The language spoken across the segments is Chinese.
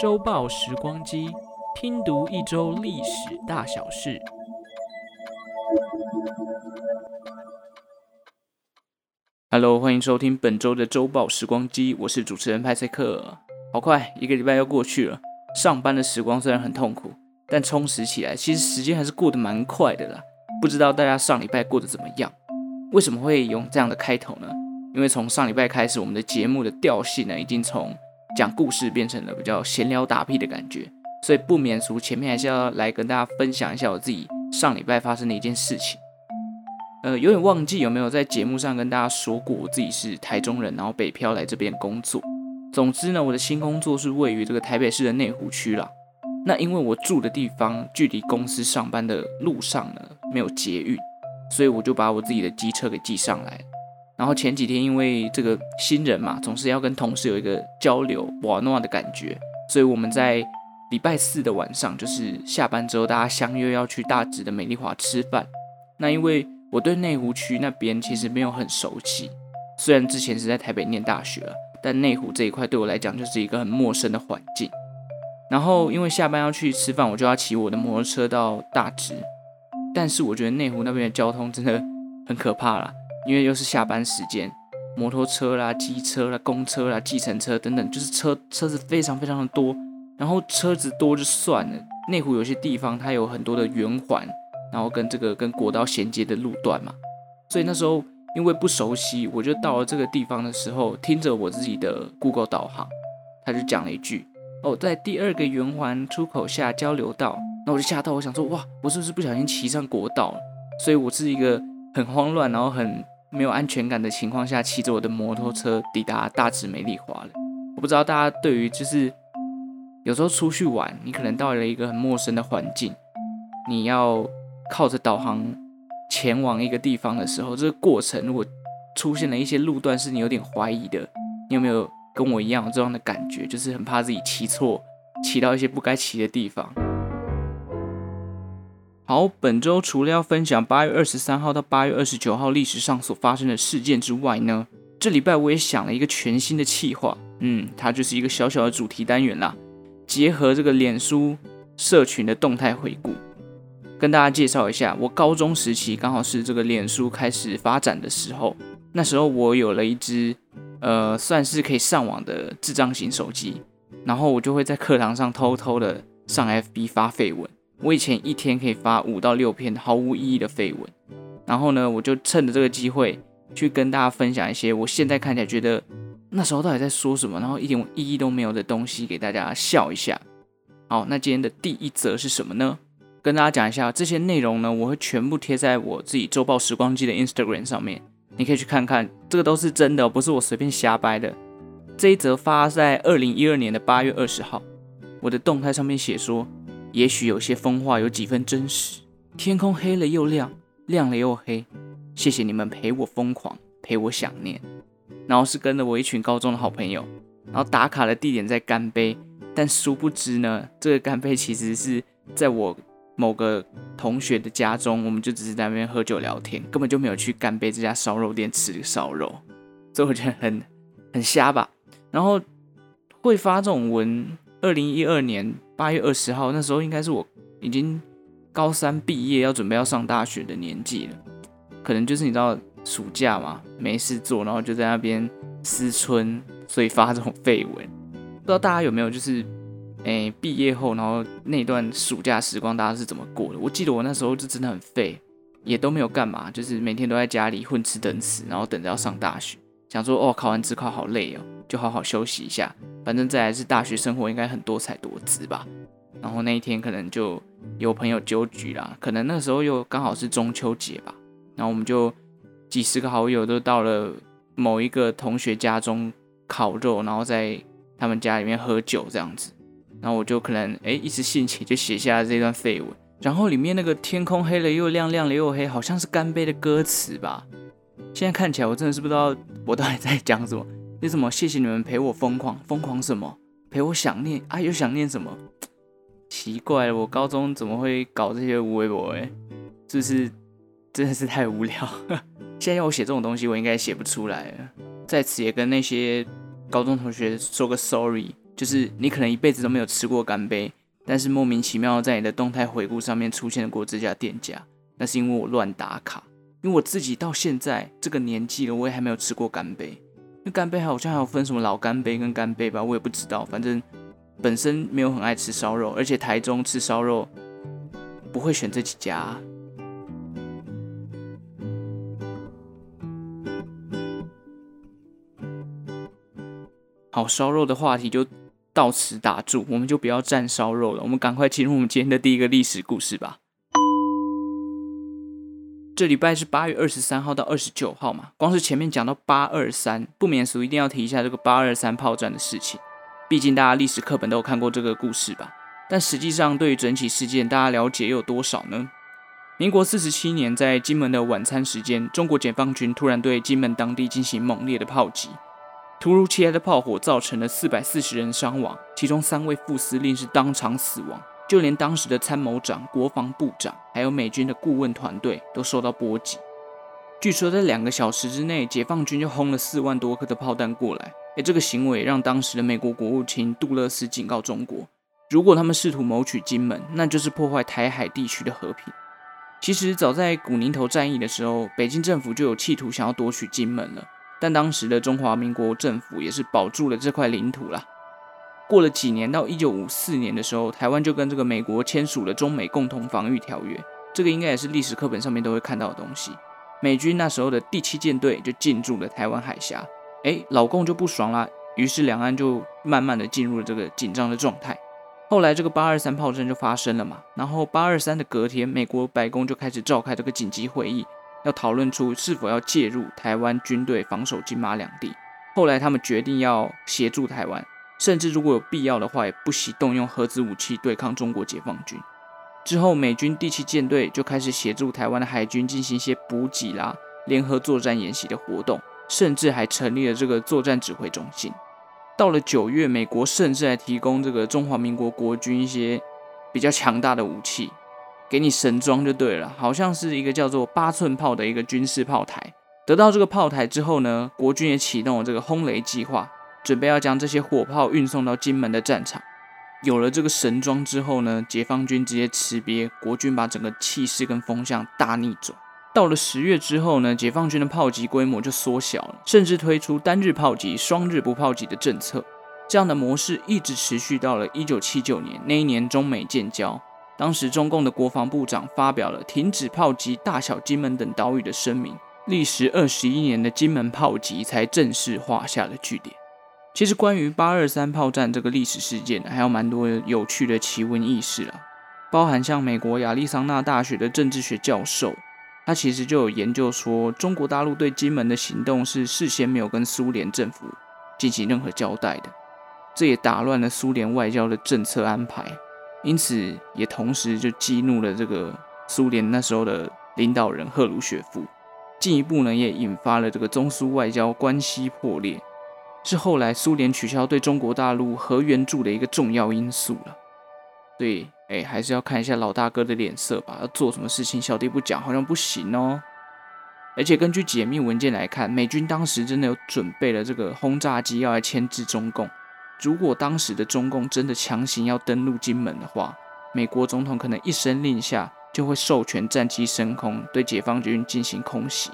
周报时光机，拼读一周历史大小事。Hello，欢迎收听本周的周报时光机，我是主持人派赛克。好快，一个礼拜又过去了。上班的时光虽然很痛苦，但充实起来，其实时间还是过得蛮快的啦。不知道大家上礼拜过得怎么样？为什么会用这样的开头呢？因为从上礼拜开始，我们的节目的调性呢，已经从讲故事变成了比较闲聊打屁的感觉，所以不免俗，前面还是要来跟大家分享一下我自己上礼拜发生的一件事情。呃，有点忘记有没有在节目上跟大家说过，我自己是台中人，然后北漂来这边工作。总之呢，我的新工作是位于这个台北市的内湖区啦。那因为我住的地方距离公司上班的路上呢没有捷运，所以我就把我自己的机车给寄上来。然后前几天因为这个新人嘛，总是要跟同事有一个交流玩闹的感觉，所以我们在礼拜四的晚上，就是下班之后大家相约要去大直的美丽华吃饭。那因为我对内湖区那边其实没有很熟悉，虽然之前是在台北念大学了。但内湖这一块对我来讲就是一个很陌生的环境。然后因为下班要去吃饭，我就要骑我的摩托车到大直。但是我觉得内湖那边的交通真的很可怕啦，因为又是下班时间，摩托车啦、机车啦、公车啦、计程车等等，就是车车子非常非常的多。然后车子多就算了，内湖有些地方它有很多的圆环，然后跟这个跟国道衔接的路段嘛，所以那时候。因为不熟悉，我就到了这个地方的时候，听着我自己的 Google 导航，他就讲了一句：“哦，在第二个圆环出口下交流道。”那我就吓到，我想说：“哇，我是不是不小心骑上国道了？”所以，我是一个很慌乱，然后很没有安全感的情况下，骑着我的摩托车抵达大直美丽华了。我不知道大家对于就是有时候出去玩，你可能到了一个很陌生的环境，你要靠着导航。前往一个地方的时候，这个过程如果出现了一些路段是你有点怀疑的，你有没有跟我一样有这样的感觉？就是很怕自己骑错，骑到一些不该骑的地方。好，本周除了要分享八月二十三号到八月二十九号历史上所发生的事件之外呢，这礼拜我也想了一个全新的企划，嗯，它就是一个小小的主题单元啦，结合这个脸书社群的动态回顾。跟大家介绍一下，我高中时期刚好是这个脸书开始发展的时候，那时候我有了一支，呃，算是可以上网的智障型手机，然后我就会在课堂上偷偷的上 FB 发废文。我以前一天可以发五到六篇毫无意义的废文，然后呢，我就趁着这个机会去跟大家分享一些我现在看起来觉得那时候到底在说什么，然后一点意义都没有的东西给大家笑一下。好，那今天的第一则是什么呢？跟大家讲一下这些内容呢，我会全部贴在我自己周报时光机的 Instagram 上面，你可以去看看，这个都是真的，不是我随便瞎掰的。这一则发在二零一二年的八月二十号，我的动态上面写说，也许有些风话有几分真实。天空黑了又亮，亮了又黑，谢谢你们陪我疯狂，陪我想念。然后是跟着我一群高中的好朋友，然后打卡的地点在干杯，但殊不知呢，这个干杯其实是在我。某个同学的家中，我们就只是在那边喝酒聊天，根本就没有去干杯这家烧肉店吃烧肉，所以我觉得很很瞎吧。然后会发这种文，二零一二年八月二十号，那时候应该是我已经高三毕业，要准备要上大学的年纪了，可能就是你知道暑假嘛，没事做，然后就在那边思春，所以发这种废文。不知道大家有没有就是。诶，毕业后，然后那段暑假时光，大家是怎么过的？我记得我那时候就真的很废，也都没有干嘛，就是每天都在家里混吃等死，然后等着要上大学，想说哦，考完自考好累哦，就好好休息一下，反正再来是大学生活应该很多彩多姿吧。然后那一天可能就有朋友酒局啦，可能那时候又刚好是中秋节吧，然后我们就几十个好友都到了某一个同学家中烤肉，然后在他们家里面喝酒这样子。然后我就可能哎一时兴起就写下了这段废文，然后里面那个天空黑了又亮，亮了又黑，好像是干杯的歌词吧。现在看起来我真的是不知道我到底在讲什么。为什么谢谢你们陪我疯狂，疯狂什么？陪我想念啊，又想念什么？奇怪了，我高中怎么会搞这些无微博？哎，是不是真的是太无聊？现在要我写这种东西，我应该写不出来了。在此也跟那些高中同学说个 sorry，就是你可能一辈子都没有吃过干杯，但是莫名其妙在你的动态回顾上面出现过这家店家，那是因为我乱打卡，因为我自己到现在这个年纪了，我也还没有吃过干杯。那干杯好像还有分什么老干杯跟干杯吧，我也不知道，反正本身没有很爱吃烧肉，而且台中吃烧肉不会选这几家。好，烧肉的话题就到此打住，我们就不要战烧肉了，我们赶快进入我们今天的第一个历史故事吧。这礼拜是八月二十三号到二十九号嘛，光是前面讲到八二三，不免俗一定要提一下这个八二三炮战的事情，毕竟大家历史课本都有看过这个故事吧。但实际上对于整起事件，大家了解有多少呢？民国四十七年，在金门的晚餐时间，中国解放军突然对金门当地进行猛烈的炮击。突如其来的炮火造成了四百四十人伤亡，其中三位副司令是当场死亡，就连当时的参谋长、国防部长，还有美军的顾问团队都受到波及。据说在两个小时之内，解放军就轰了四万多颗的炮弹过来。诶，这个行为让当时的美国国务卿杜勒斯警告中国，如果他们试图谋取金门，那就是破坏台海地区的和平。其实早在古宁头战役的时候，北京政府就有企图想要夺取金门了。但当时的中华民国政府也是保住了这块领土啦。过了几年，到一九五四年的时候，台湾就跟这个美国签署了中美共同防御条约。这个应该也是历史课本上面都会看到的东西。美军那时候的第七舰队就进驻了台湾海峡。哎，老共就不爽啦，于是两岸就慢慢的进入了这个紧张的状态。后来这个八二三炮战就发生了嘛。然后八二三的隔天，美国白宫就开始召开这个紧急会议。要讨论出是否要介入台湾军队防守金马两地。后来他们决定要协助台湾，甚至如果有必要的话，也不惜动用核子武器对抗中国解放军。之后，美军第七舰队就开始协助台湾的海军进行一些补给啦、联合作战演习的活动，甚至还成立了这个作战指挥中心。到了九月，美国甚至还提供这个中华民国国军一些比较强大的武器。给你神装就对了，好像是一个叫做八寸炮的一个军事炮台。得到这个炮台之后呢，国军也启动了这个轰雷计划，准备要将这些火炮运送到金门的战场。有了这个神装之后呢，解放军直接辞别，国军把整个气势跟风向大逆转。到了十月之后呢，解放军的炮击规模就缩小了，甚至推出单日炮击、双日不炮击的政策。这样的模式一直持续到了一九七九年，那一年中美建交。当时中共的国防部长发表了停止炮击大小金门等岛屿的声明，历时二十一年的金门炮击才正式画下了句点。其实关于八二三炮战这个历史事件，还有蛮多有趣的奇闻异事啊，包含像美国亚利桑那大学的政治学教授，他其实就有研究说，中国大陆对金门的行动是事先没有跟苏联政府进行任何交代的，这也打乱了苏联外交的政策安排。因此，也同时就激怒了这个苏联那时候的领导人赫鲁雪夫，进一步呢也引发了这个中苏外交关系破裂，是后来苏联取消对中国大陆核援助的一个重要因素了。所以，哎，还是要看一下老大哥的脸色吧，要做什么事情小弟不讲好像不行哦。而且根据解密文件来看，美军当时真的有准备了这个轰炸机要来牵制中共。如果当时的中共真的强行要登陆金门的话，美国总统可能一声令下就会授权战机升空对解放军进行空袭，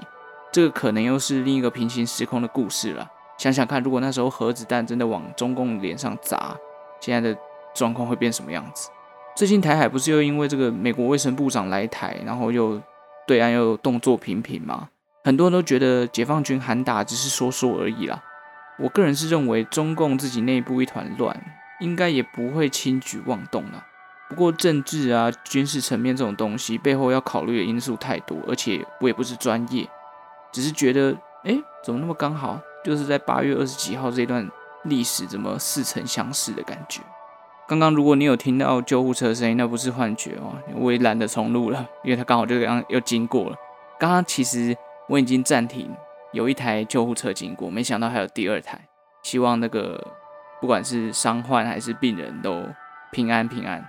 这个可能又是另一个平行时空的故事了。想想看，如果那时候核子弹真的往中共脸上砸，现在的状况会变什么样子？最近台海不是又因为这个美国卫生部长来台，然后又对岸又动作频频吗？很多人都觉得解放军喊打只是说说而已啦。我个人是认为，中共自己内部一团乱，应该也不会轻举妄动了。不过政治啊、军事层面这种东西，背后要考虑的因素太多，而且我也不是专业，只是觉得，哎，怎么那么刚好，就是在八月二十几号这段历史，怎么似曾相识的感觉？刚刚如果你有听到救护车的声音，那不是幻觉哦，我也懒得重录了，因为他刚好就这样又经过了。刚刚其实我已经暂停。有一台救护车经过，没想到还有第二台。希望那个不管是伤患还是病人都平安平安。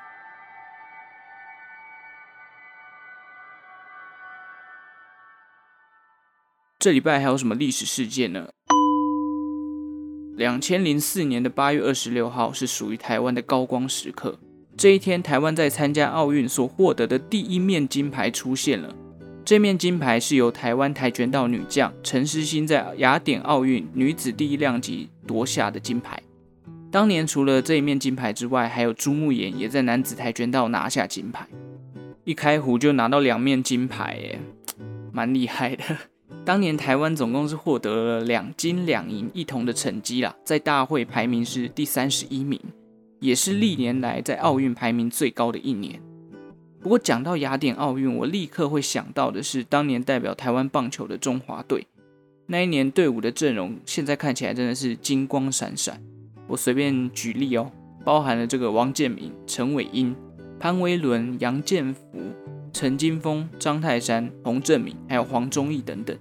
这礼拜还有什么历史事件呢？两千零四年的八月二十六号是属于台湾的高光时刻。这一天，台湾在参加奥运所获得的第一面金牌出现了。这面金牌是由台湾跆拳道女将陈诗欣在雅典奥运女子第一量级夺下的金牌。当年除了这一面金牌之外，还有朱木炎也在男子跆拳道拿下金牌。一开壶就拿到两面金牌，耶，蛮厉害的。当年台湾总共是获得了两金两银一铜的成绩啦，在大会排名是第三十一名。也是历年来在奥运排名最高的一年。不过讲到雅典奥运，我立刻会想到的是当年代表台湾棒球的中华队。那一年队伍的阵容，现在看起来真的是金光闪闪。我随便举例哦，包含了这个王建民、陈伟英、潘威伦、杨建福、陈金峰、张泰山、洪振明，还有黄忠义等等。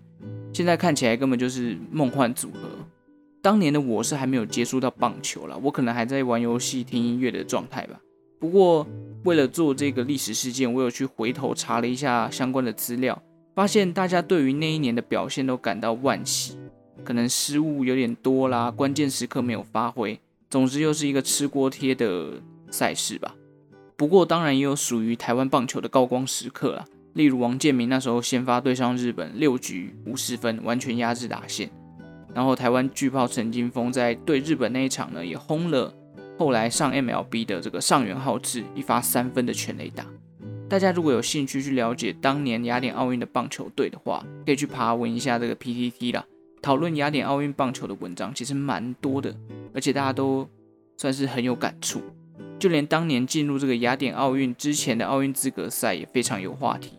现在看起来根本就是梦幻组合。当年的我是还没有接触到棒球啦，我可能还在玩游戏、听音乐的状态吧。不过为了做这个历史事件，我有去回头查了一下相关的资料，发现大家对于那一年的表现都感到惋惜，可能失误有点多啦，关键时刻没有发挥，总之又是一个吃锅贴的赛事吧。不过当然也有属于台湾棒球的高光时刻啦，例如王建民那时候先发对上日本，六局五十分，完全压制打线。然后台湾巨炮陈金锋在对日本那一场呢，也轰了后来上 MLB 的这个上元浩志一发三分的全垒打。大家如果有兴趣去了解当年雅典奥运的棒球队的话，可以去爬文一下这个 PTT 啦。讨论雅典奥运棒球的文章其实蛮多的，而且大家都算是很有感触。就连当年进入这个雅典奥运之前的奥运资格赛也非常有话题。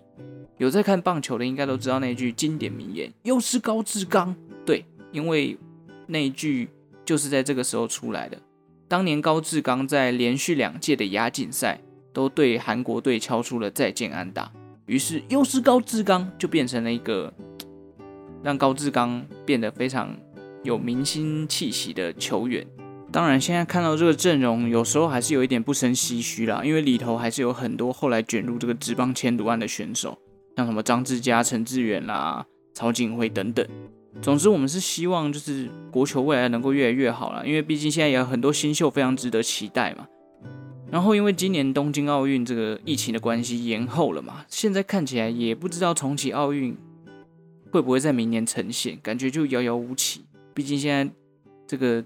有在看棒球的应该都知道那句经典名言：“又是高志刚。”对。因为那句就是在这个时候出来的。当年高志刚在连续两届的亚锦赛都对韩国队敲出了再见安打，于是又是高志刚就变成了一个让高志刚变得非常有明星气息的球员。当然，现在看到这个阵容，有时候还是有一点不胜唏嘘啦，因为里头还是有很多后来卷入这个职棒签赌案的选手，像什么张志佳、陈志远啦、曹景辉等等。总之，我们是希望就是国球未来能够越来越好了，因为毕竟现在也有很多新秀非常值得期待嘛。然后，因为今年东京奥运这个疫情的关系延后了嘛，现在看起来也不知道重启奥运会不会在明年呈现，感觉就遥遥无期。毕竟现在这个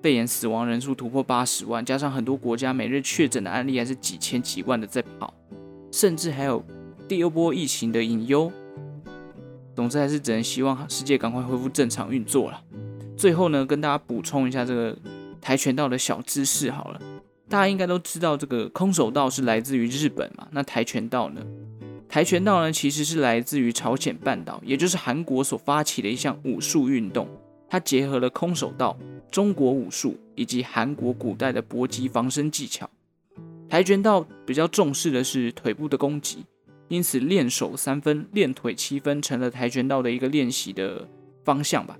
肺炎死亡人数突破八十万，加上很多国家每日确诊的案例还是几千几万的在跑，甚至还有第二波疫情的隐忧。总之还是只能希望世界赶快恢复正常运作了。最后呢，跟大家补充一下这个跆拳道的小知识好了。大家应该都知道，这个空手道是来自于日本嘛？那跆拳道呢？跆拳道呢，其实是来自于朝鲜半岛，也就是韩国所发起的一项武术运动。它结合了空手道、中国武术以及韩国古代的搏击防身技巧。跆拳道比较重视的是腿部的攻击。因此，练手三分，练腿七分，成了跆拳道的一个练习的方向吧。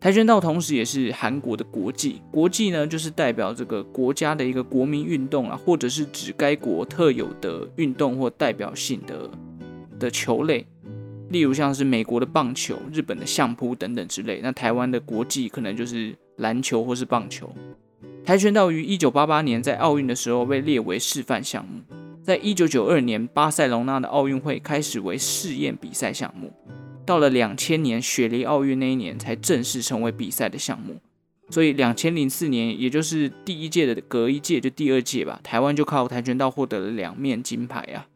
跆拳道同时也是韩国的国技，国技呢就是代表这个国家的一个国民运动啊，或者是指该国特有的运动或代表性的的球类，例如像是美国的棒球、日本的相扑等等之类。那台湾的国技可能就是篮球或是棒球。跆拳道于一九八八年在奥运的时候被列为示范项目。在一九九二年巴塞隆纳的奥运会开始为试验比赛项目，到了两千年雪梨奥运那一年才正式成为比赛的项目。所以两千零四年，也就是第一届的隔一届就第二届吧，台湾就靠跆拳道获得了两面金牌啊！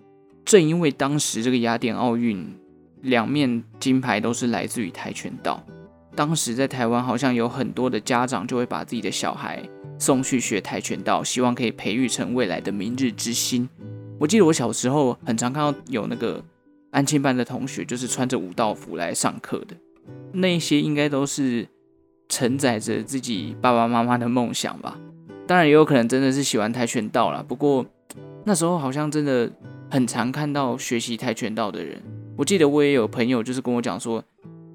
正因为当时这个雅典奥运两面金牌都是来自于跆拳道，当时在台湾好像有很多的家长就会把自己的小孩送去学跆拳道，希望可以培育成未来的明日之星。我记得我小时候很常看到有那个安亲班的同学，就是穿着武道服来上课的，那些应该都是承载着自己爸爸妈妈的梦想吧。当然也有可能真的是喜欢跆拳道啦，不过那时候好像真的很常看到学习跆拳道的人。我记得我也有朋友就是跟我讲说，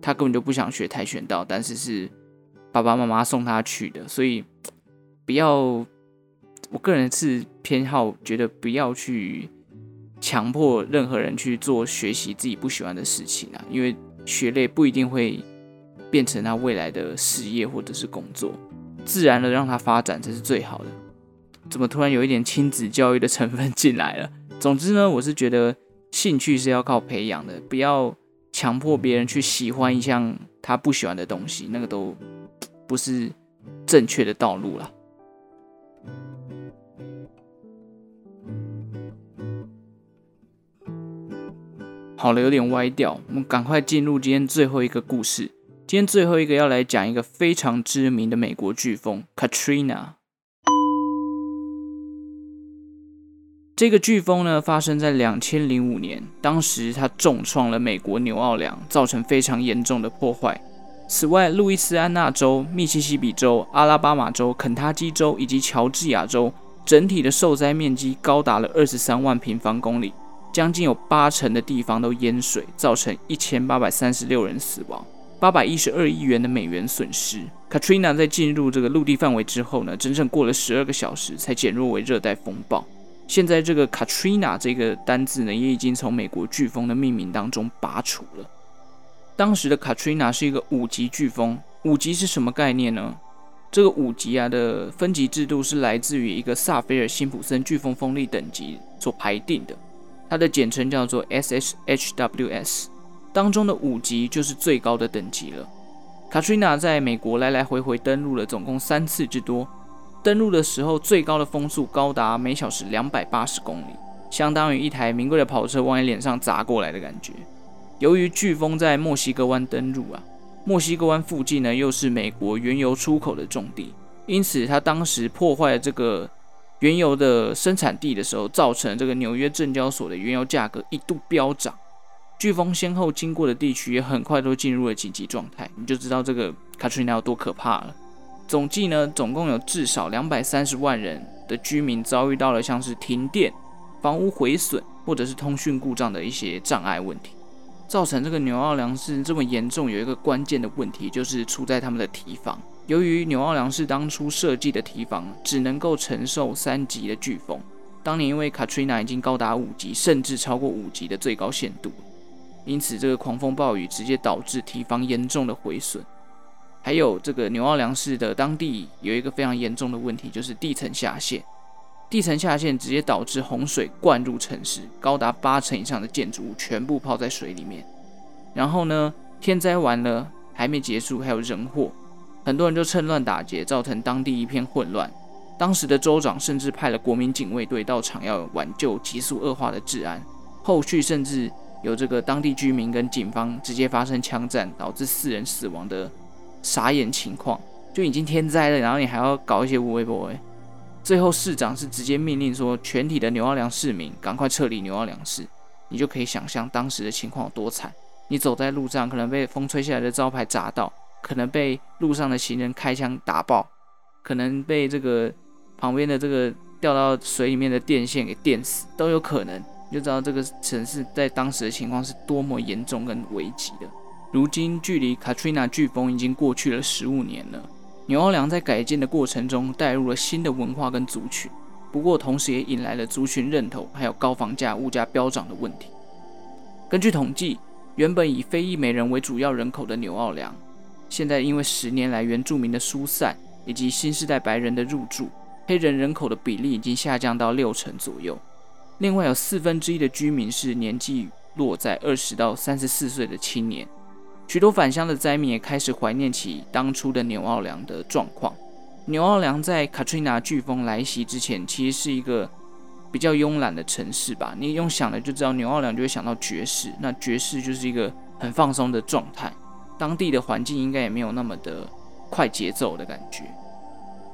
他根本就不想学跆拳道，但是是爸爸妈妈送他去的，所以不要。我个人是偏好觉得不要去强迫任何人去做学习自己不喜欢的事情啊，因为学类不一定会变成他未来的事业或者是工作，自然的让他发展才是最好的。怎么突然有一点亲子教育的成分进来了？总之呢，我是觉得兴趣是要靠培养的，不要强迫别人去喜欢一项他不喜欢的东西，那个都不是正确的道路了。好了，有点歪掉，我们赶快进入今天最后一个故事。今天最后一个要来讲一个非常知名的美国飓风 Katrina。这个飓风呢，发生在两千零五年，当时它重创了美国纽奥良，造成非常严重的破坏。此外，路易斯安那州、密西西比州、阿拉巴马州、肯塔基州以及乔治亚州，整体的受灾面积高达了二十三万平方公里，将近有八成的地方都淹水，造成一千八百三十六人死亡，八百一十二亿元的美元损失。Katrina 在进入这个陆地范围之后呢，整整过了十二个小时才减弱为热带风暴。现在这个 Katrina 这个单字呢，也已经从美国飓风的命名当中拔除了。当时的 Katrina 是一个五级飓风，五级是什么概念呢？这个五级啊的分级制度是来自于一个萨菲尔辛普森飓风风力等级所排定的，它的简称叫做 SSHWS，当中的五级就是最高的等级了。Katrina 在美国来来回回登陆了总共三次之多。登陆的时候，最高的风速高达每小时两百八十公里，相当于一台名贵的跑车往你脸上砸过来的感觉。由于飓风在墨西哥湾登陆啊，墨西哥湾附近呢又是美国原油出口的重地，因此它当时破坏了这个原油的生产地的时候，造成这个纽约证交所的原油价格一度飙涨。飓风先后经过的地区也很快都进入了紧急状态，你就知道这个 Katrina 有多可怕了。总计呢，总共有至少两百三十万人的居民遭遇到了像是停电、房屋毁损或者是通讯故障的一些障碍问题，造成这个纽奥良市这么严重。有一个关键的问题就是出在他们的堤防。由于纽奥良市当初设计的堤防只能够承受三级的飓风，当年因为 Katrina 已经高达五级，甚至超过五级的最高限度，因此这个狂风暴雨直接导致堤防严重的毁损。还有这个纽奥良市的当地有一个非常严重的问题，就是地层下陷。地层下陷直接导致洪水灌入城市，高达八成以上的建筑物全部泡在水里面。然后呢，天灾完了还没结束，还有人祸，很多人就趁乱打劫，造成当地一片混乱。当时的州长甚至派了国民警卫队到场，要挽救急速恶化的治安。后续甚至有这个当地居民跟警方直接发生枪战，导致四人死亡的。傻眼情况，就已经天灾了，然后你还要搞一些无微不微。最后市长是直接命令说，全体的纽奥良市民赶快撤离纽奥良市。你就可以想象当时的情况有多惨。你走在路上，可能被风吹下来的招牌砸到，可能被路上的行人开枪打爆，可能被这个旁边的这个掉到水里面的电线给电死，都有可能。你就知道这个城市在当时的情况是多么严重跟危急的。如今距离 Katrina 飓风已经过去了十五年了。纽奥良在改建的过程中带入了新的文化跟族群，不过同时也引来了族群认同还有高房价、物价飙涨的问题。根据统计，原本以非裔美人为主要人口的纽奥良，现在因为十年来原住民的疏散以及新世代白人的入住，黑人人口的比例已经下降到六成左右。另外有四分之一的居民是年纪落在二十到三十四岁的青年。许多返乡的灾民也开始怀念起当初的纽奥良的状况。纽奥良在 Katrina 飓风来袭之前，其实是一个比较慵懒的城市吧。你用想的就知道，纽奥良就会想到爵士。那爵士就是一个很放松的状态，当地的环境应该也没有那么的快节奏的感觉，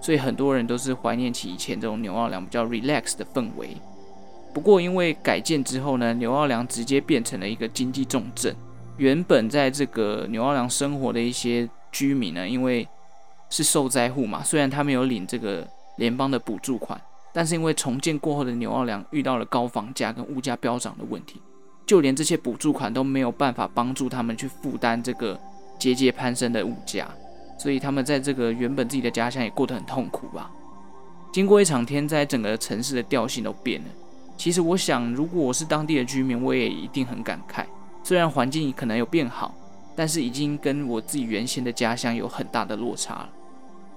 所以很多人都是怀念起以前这种牛奥良比较 relax 的氛围。不过因为改建之后呢，牛奥良直接变成了一个经济重镇。原本在这个牛奥良生活的一些居民呢，因为是受灾户嘛，虽然他们有领这个联邦的补助款，但是因为重建过后的牛奥良遇到了高房价跟物价飙涨的问题，就连这些补助款都没有办法帮助他们去负担这个节节攀升的物价，所以他们在这个原本自己的家乡也过得很痛苦吧。经过一场天灾，整个城市的调性都变了。其实我想，如果我是当地的居民，我也一定很感慨。虽然环境可能有变好，但是已经跟我自己原先的家乡有很大的落差了。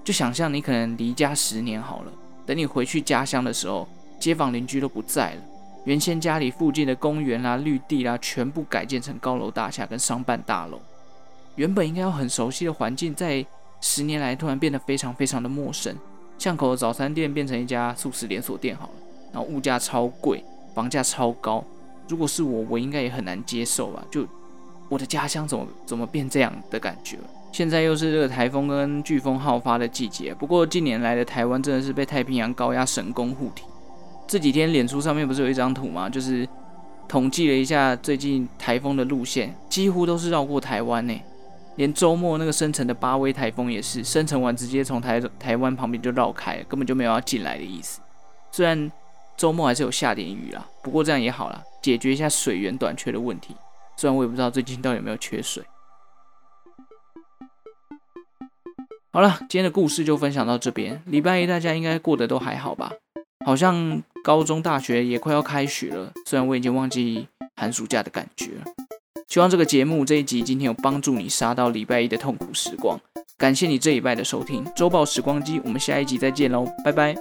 就想象你可能离家十年好了，等你回去家乡的时候，街坊邻居都不在了，原先家里附近的公园啦、绿地啦，全部改建成高楼大厦跟商办大楼。原本应该要很熟悉的环境，在十年来突然变得非常非常的陌生。巷口的早餐店变成一家素食连锁店好了，然后物价超贵，房价超高。如果是我，我应该也很难接受吧？就我的家乡怎么怎么变这样的感觉？现在又是这个台风跟飓风好发的季节。不过近年来的台湾真的是被太平洋高压神功护体。这几天脸书上面不是有一张图吗？就是统计了一下最近台风的路线，几乎都是绕过台湾呢。连周末那个生成的八威台风也是生成完直接从台台湾旁边就绕开了，根本就没有要进来的意思。虽然周末还是有下点雨啦，不过这样也好啦，解决一下水源短缺的问题。虽然我也不知道最近到底有没有缺水。好了，今天的故事就分享到这边。礼拜一大家应该过得都还好吧？好像高中、大学也快要开学了，虽然我已经忘记寒暑假的感觉了。希望这个节目这一集今天有帮助你杀到礼拜一的痛苦时光。感谢你这一拜的收听，周报时光机，我们下一集再见喽，拜拜。